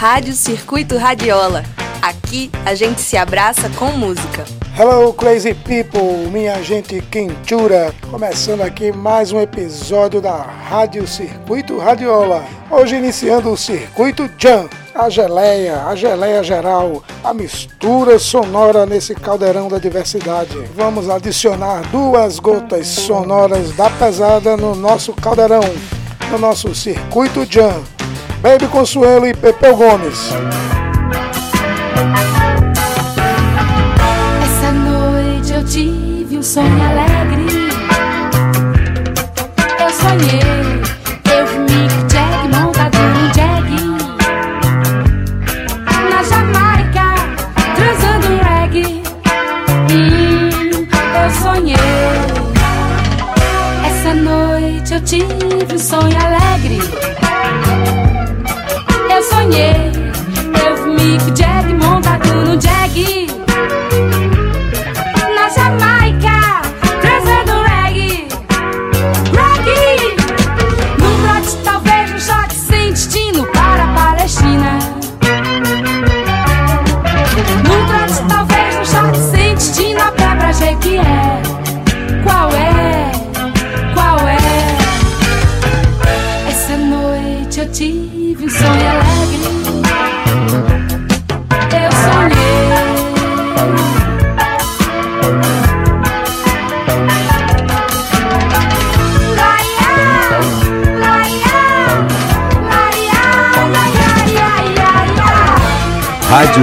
Rádio Circuito Radiola. Aqui a gente se abraça com música. Hello Crazy People, minha gente quentura, começando aqui mais um episódio da Rádio Circuito Radiola. Hoje iniciando o Circuito Jam, a geleia, a geleia geral, a mistura sonora nesse caldeirão da diversidade. Vamos adicionar duas gotas sonoras da pesada no nosso caldeirão, no nosso Circuito Jam. Baby Consuelo e Pepeu Gomes. Essa noite eu tive um sonho alegre. Eu sonhei,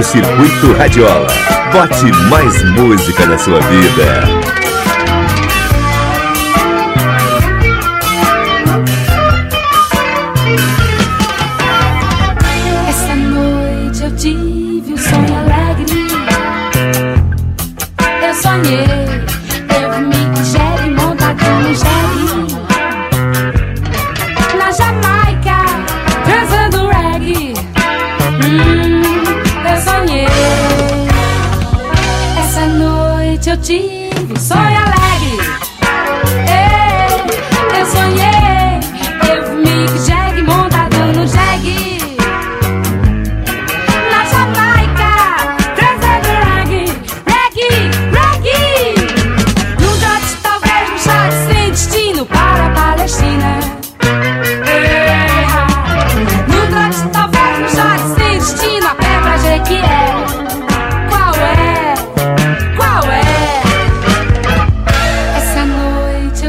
Circuito Radiola. Bote mais música na sua vida.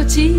ti.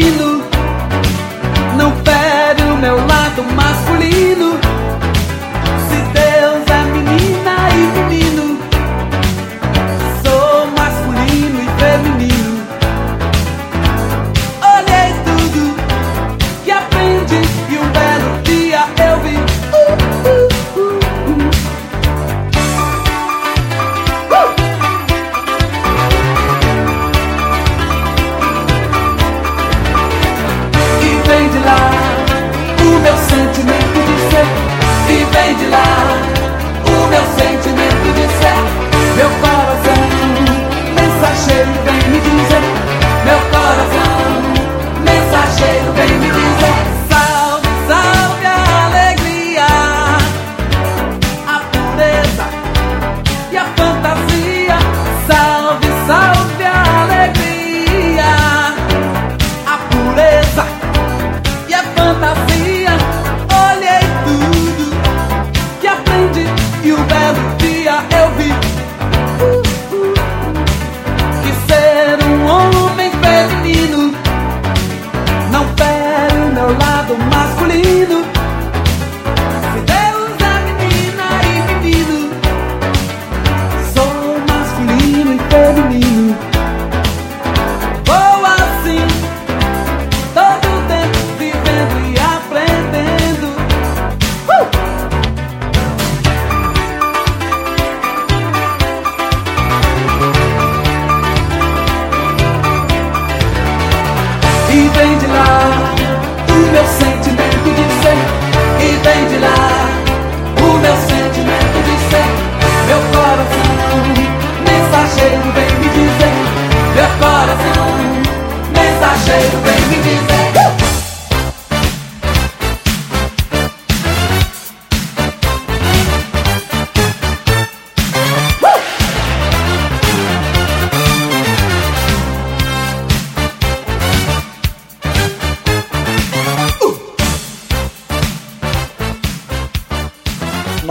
lindo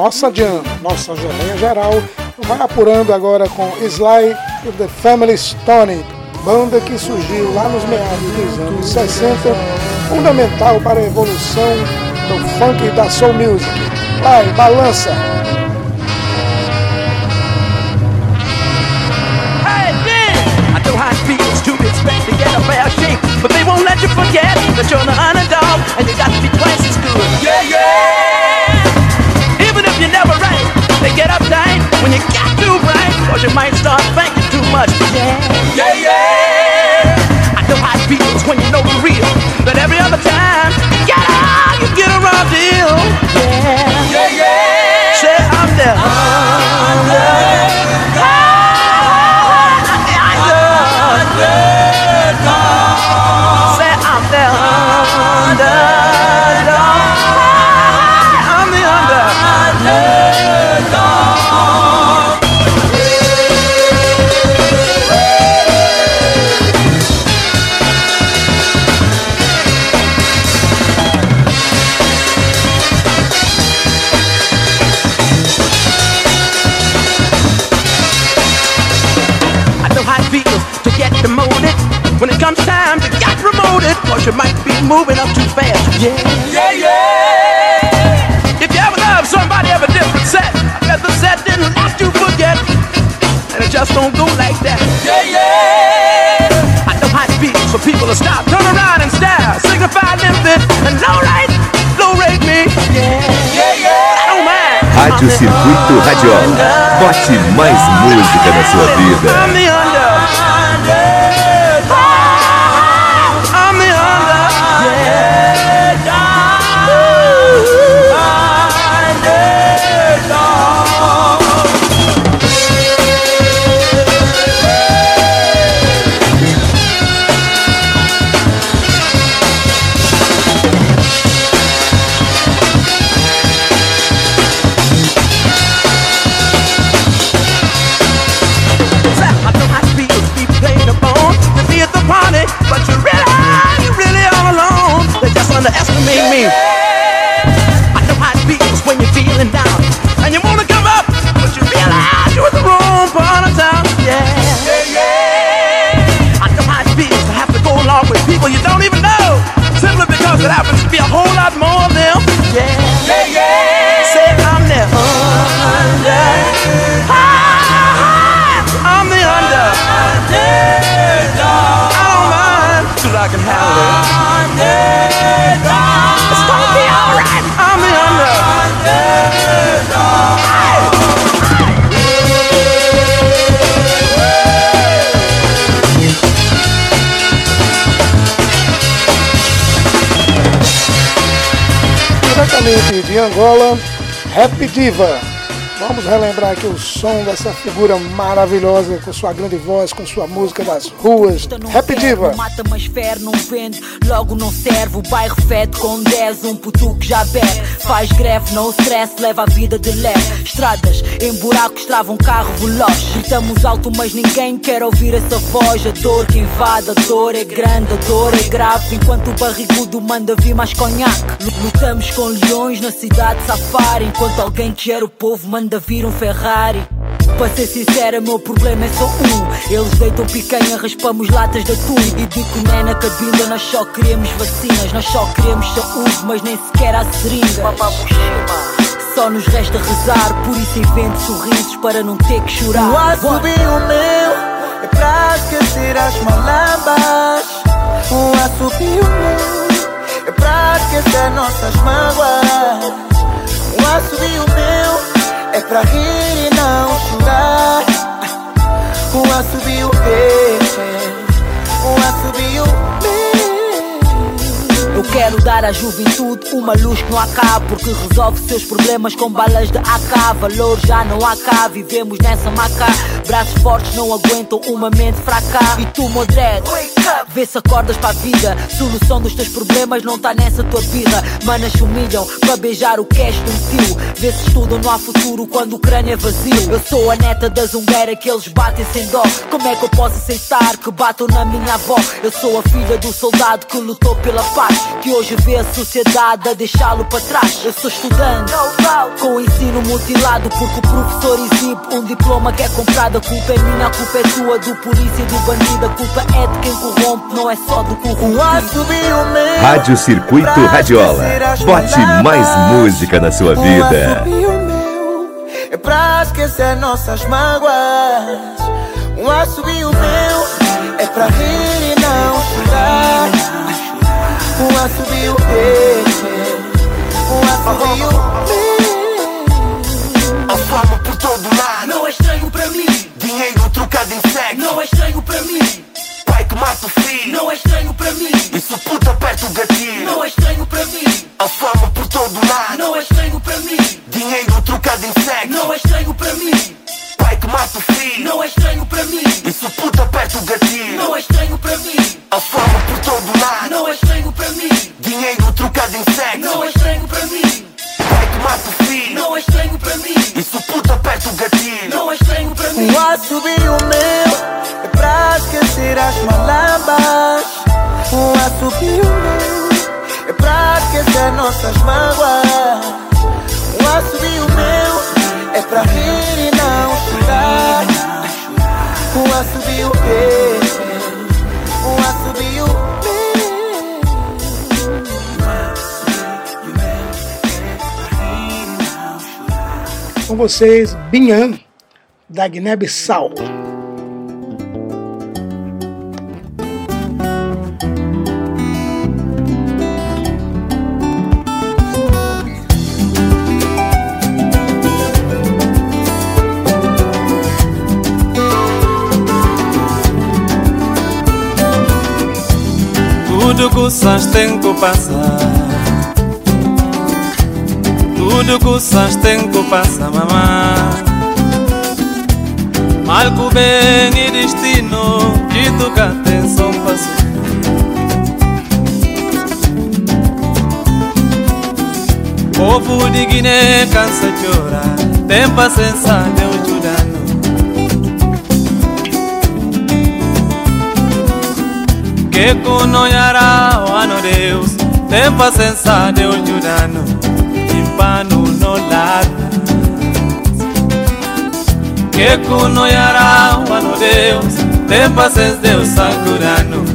nossa Jam, nossa geleia geral, vai apurando agora com Sly e The Family Stone, banda que surgiu lá nos meados dos anos 60, fundamental para a evolução do funk e da soul music. Vai, balança! But they won't let you forget that you're the underdog and you got to be twice as good. Yeah, yeah! When you got too bright, cause you might start Yeah, yeah, yeah. If you ever love somebody of a different set, I bet the set didn't let you forget. And it just don't go like that. Yeah, yeah. I know how feels for people to stop, turn around and stare, signify limpid and low rate, low rate me. Yeah, yeah, yeah. I don't mind. Rádio Circuito Radiola. Bote mais música na sua vida. De Angola, Rap Diva. Vamos relembrar aqui o som dessa figura maravilhosa com sua grande voz, com sua música das ruas. Rap Diva. Mata, mas fere, não vende, logo não serve. O bairro fede com 10, um puto que já bebe. Faz greve, não stress, leva a vida de leve. Estradas em buracos travam um carro veloz. Gritamos alto, mas ninguém quer ouvir essa voz. A dor que invade, a dor é grande, a dor é grave. Enquanto o barrigudo manda vir mais conhaque. Lutamos com leões na cidade safari. Enquanto alguém que gera o povo manda vir um Ferrari. Para ser sincera, meu problema é só um. Eles deitam picanha, raspamos latas de atum. E digo né na cabinda, nós só queremos vacinas. Nós só queremos saúde, mas nem sequer há seringas. Só nos resta rezar, por isso invento sorrisos para não ter que chorar. O assobio meu é pra esquecer as malambas. O assobio meu é pra esquecer nossas mágoas. O assobio meu é pra rir e não chorar. O assobio meu, o assobio meu. Eu quero dar à juventude uma luz que não acaba Porque resolve seus problemas com balas de AK Valor já não há cá, vivemos nessa maca. Braços fortes não aguentam uma mente fraca. E tu, Modred, vê se acordas para a vida. Solução dos teus problemas não tá nessa tua birra Manas humilham para beijar o cash de um tio Vê se estudam, não há futuro quando o crânio é vazio. Eu sou a neta da zungueira que eles batem sem dó. Como é que eu posso aceitar que batam na minha avó? Eu sou a filha do soldado que lutou pela paz que hoje vê a sociedade a deixá-lo para trás. Eu sou estudante com o ensino mutilado porque o professor exibe um diploma que é comprado. A culpa é minha, a culpa é tua, do polícia e do bandido. A culpa é de quem corrompe, não é só do corrompido. Rádio Circuito Radiola. Bote mais música na sua vida. É pra esquecer nossas mágoas. Um assobio meu é pra rir e não chorar. Um assobio Um assobio A fama por todo lado. Não é estranho para mim. Dinheiro trocado em sexo. Não é estranho para mim. Pai que mata o filho. Não é estranho Com vocês, Binhan, da Guiné-Bissau. Que tem que passar. Tudo que tem que passar, mamãe Mal que bem e destino Que tu cá atenção passou Povo de Guiné cansa de chorar Tem paciência, Deus ajudando Que kunonyara wano Deus Tem paciência, Deus ajudando Impano no larga Que kunonyara wano Deus Tem paciência, Deus ajudando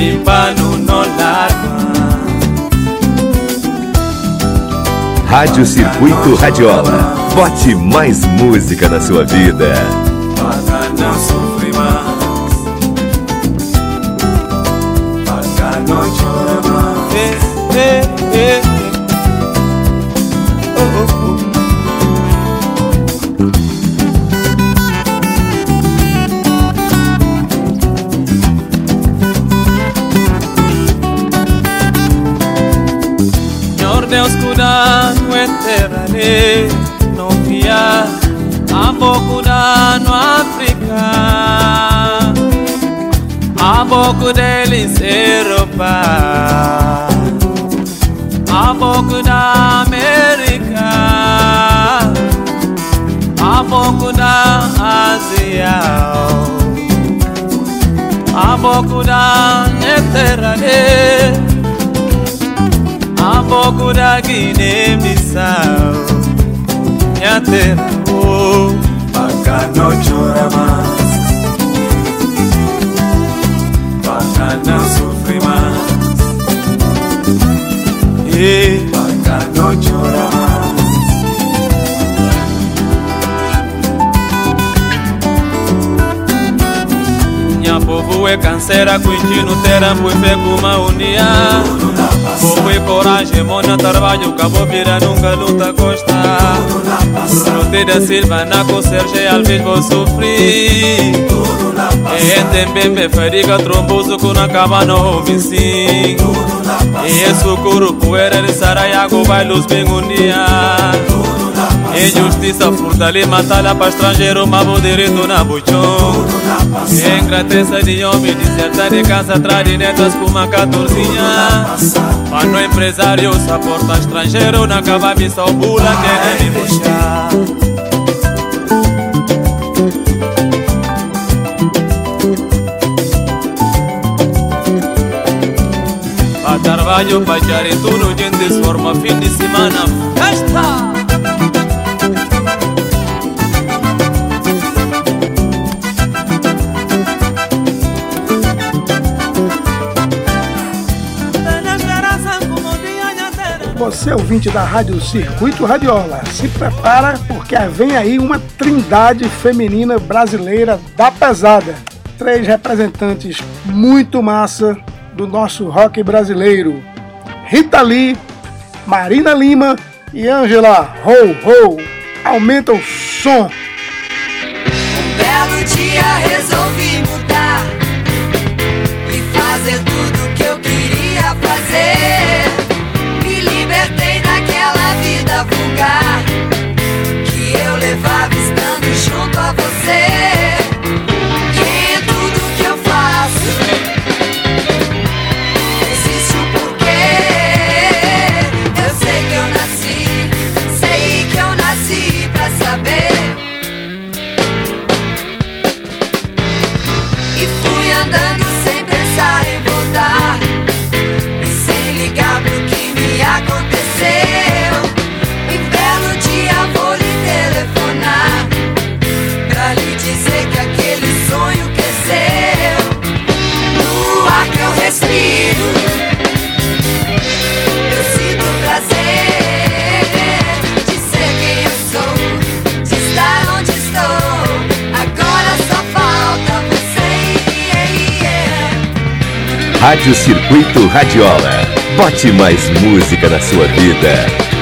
Impano no larga Rádio Circuito Radiola. Bote mais música na sua vida. novia abokudan afrika. Abokudelis europa. Abokuda amerika. Abokuda asia. Abokuda neterade abokuda guinea bissau. tena oh. Bakanochorama Bakanochorama Wewe kansera kuichinutera mbuife kumaunia Wewe coragem, mona trabalho, cabo vira nunca luta costa Ruti da Silva, Naco, Serge, Alves, vou sofrer Entem bembe, feriga, trombuzo, kuna cama no hovisim Yesu kuru, poeira de Sarayago, vai luz bem unia Injustiça, furta ali, matalha para estrangeiro, mas direito na buchão Engrateza de homem, deserta de casa, atrás de netas com uma catorzinha. Mano empresário, suporta estrangeiro, na cava vista o bula, quer me deixar Pa trabalho, pa tudo, gente, forma fim de semana, festa! Você ouvinte da Rádio Circuito Radiola, se prepara porque vem aí uma trindade feminina brasileira da pesada. Três representantes muito massa do nosso rock brasileiro. Rita Lee, Marina Lima e Angela Ho Ho. Aumenta o som. Um belo dia resolvi Rádio Circuito Radiola. Bote mais música na sua vida.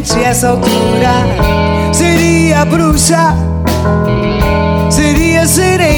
Exatamente essa altura. Seria bruxa, seria sereia.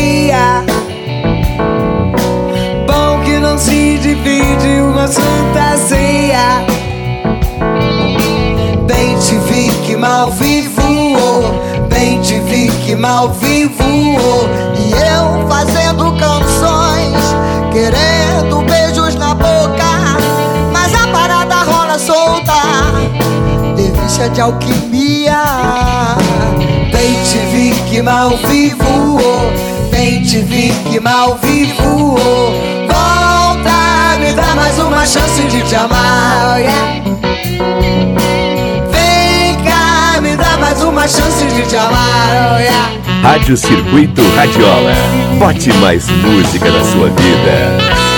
Alquimia. Bem te vi que mal vivo, bem te vi que mal vivo. Volta, me dá mais uma chance de te amar. yeah. Vem cá, me dá mais uma chance de te amar. oh, yeah. Rádio Circuito Radiola. Bote mais música na sua vida.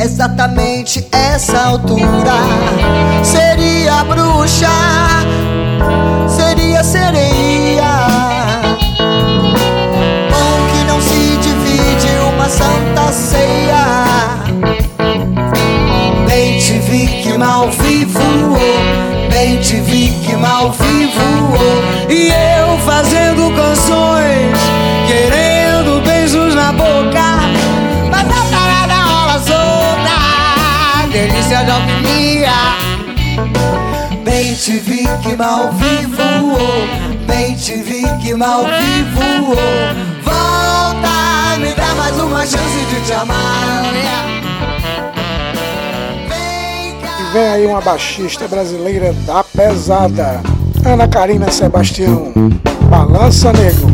Exatamente essa altura. Seria bruxa, seria sereia. Bom que não se divide uma santa ceia. Bem te vi que mal vivo, te vi que mal vivo, bem te vi que mal vivo. Volta, me dá mais uma chance de te amar. E vem aí uma baixista brasileira da pesada, Ana Karina Sebastião. Balança Negro.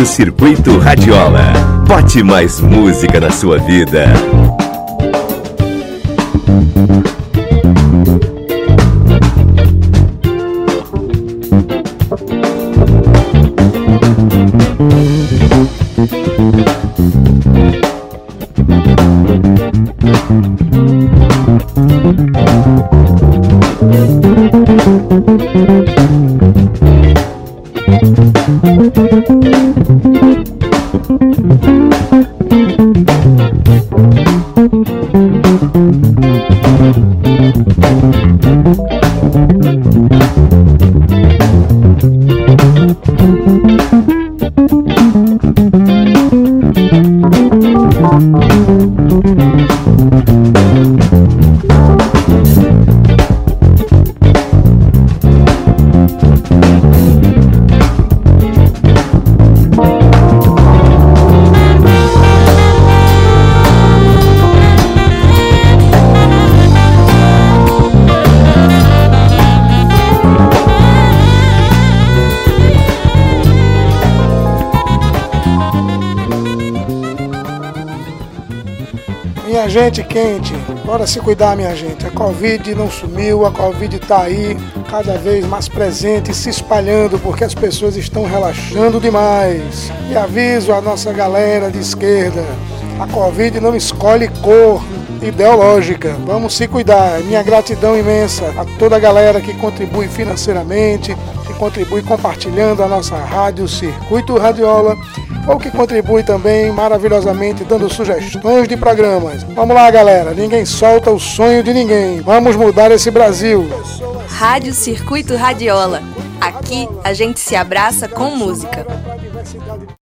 Rádio Circuito Radiola. Bote mais música na sua vida. Gente quente, bora se cuidar, minha gente. A Covid não sumiu, a Covid tá aí, cada vez mais presente, se espalhando, porque as pessoas estão relaxando demais. E aviso a nossa galera de esquerda: a Covid não escolhe cor ideológica. Vamos se cuidar. Minha gratidão imensa a toda a galera que contribui financeiramente, que contribui compartilhando a nossa rádio Circuito Radiola ou que contribui também maravilhosamente dando sugestões de programas. Vamos lá, galera. Ninguém solta o sonho de ninguém. Vamos mudar esse Brasil. Rádio Circuito Radiola. Aqui a gente se abraça com música.